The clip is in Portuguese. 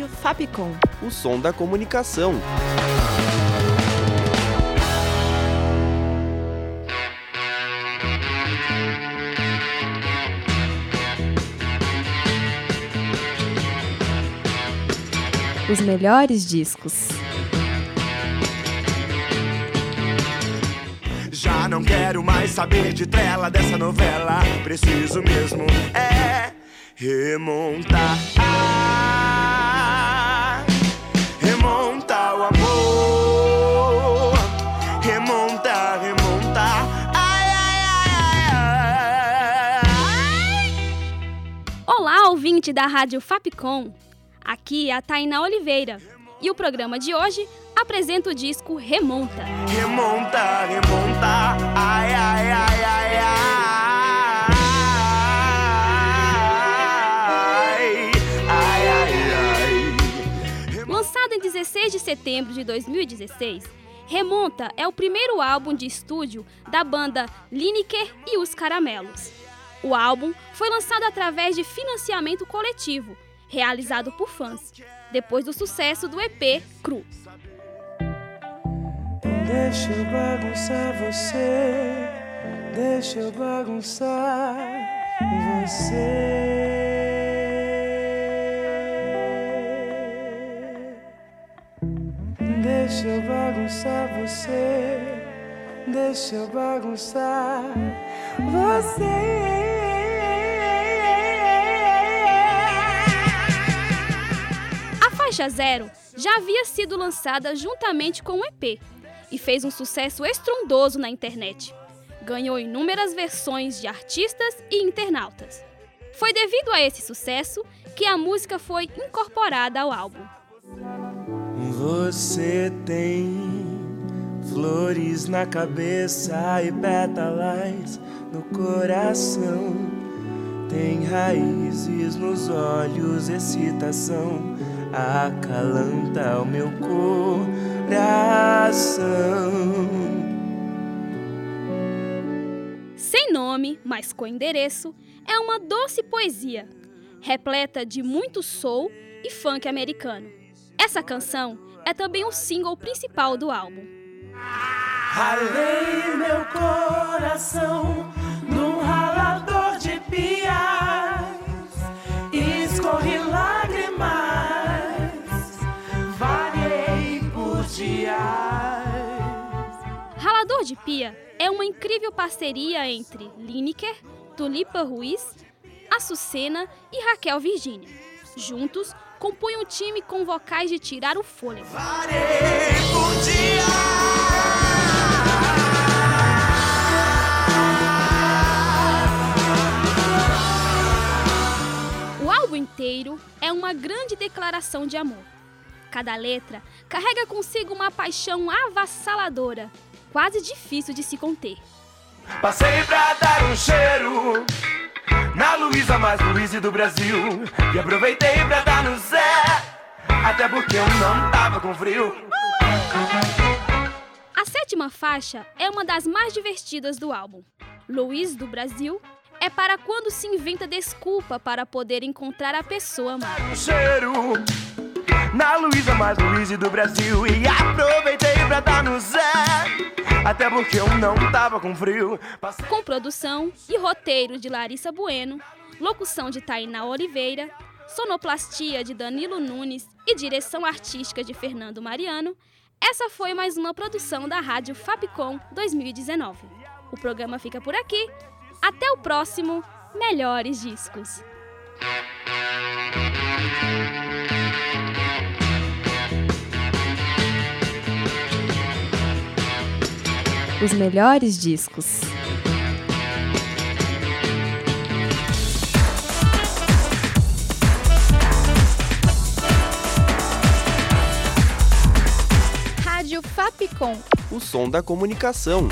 Rádio Fapcom. O som da comunicação. Os melhores discos. Já não quero mais saber de trela dessa novela. Preciso mesmo é remontar. Ouvinte da Rádio Fapcom. Aqui é a Tainá Oliveira. E o programa de hoje apresenta o disco Remonta. Remontar, remontar. Ai, ai, ai, ai, ai. Ai, ai, ai. Lançado em 16 de setembro de 2016, Remonta é o primeiro álbum de estúdio da banda Lineker e os Caramelos. O álbum foi lançado através de financiamento coletivo, realizado por fãs, depois do sucesso do EP Cru. Deixa eu bagunçar você, deixa eu bagunçar você. Deixa eu bagunçar você, deixa eu bagunçar você. A faixa Zero já havia sido lançada juntamente com o EP e fez um sucesso estrondoso na internet. Ganhou inúmeras versões de artistas e internautas. Foi devido a esse sucesso que a música foi incorporada ao álbum. Você tem flores na cabeça e pétalas no coração. Tem raízes nos olhos, excitação acalanta o meu coração. Sem nome, mas com endereço, é uma doce poesia, repleta de muito soul e funk americano. Essa canção é também o single principal do álbum. Ralei meu coração num ralador de pias, escorri lágrimas, variei por dias. Ralador de Pia é uma incrível parceria entre Lineker, Tulipa Ruiz, Açucena e Raquel Virgínia. Juntos, compõem um time com vocais de tirar o fôlego. Parei álbum inteiro é uma grande declaração de amor. Cada letra carrega consigo uma paixão avassaladora, quase difícil de se conter. Passei pra dar um cheiro na Luísa mais Luísa do Brasil. E aproveitei pra dar no Zé, até porque eu não tava com frio. A sétima faixa é uma das mais divertidas do álbum. Luiz do Brasil é para quando se inventa desculpa para poder encontrar a pessoa amada. Cheiro na Luísa mais Luísa do Brasil. E aproveitei pra dar no Zé, até porque eu não tava com frio. Passei Com produção e roteiro de Larissa Bueno, locução de Tainá Oliveira, sonoplastia de Danilo Nunes e direção artística de Fernando Mariano, essa foi mais uma produção da Rádio Fapcom 2019. O programa fica por aqui. Até o próximo Melhores Discos. Os melhores discos. O som da comunicação.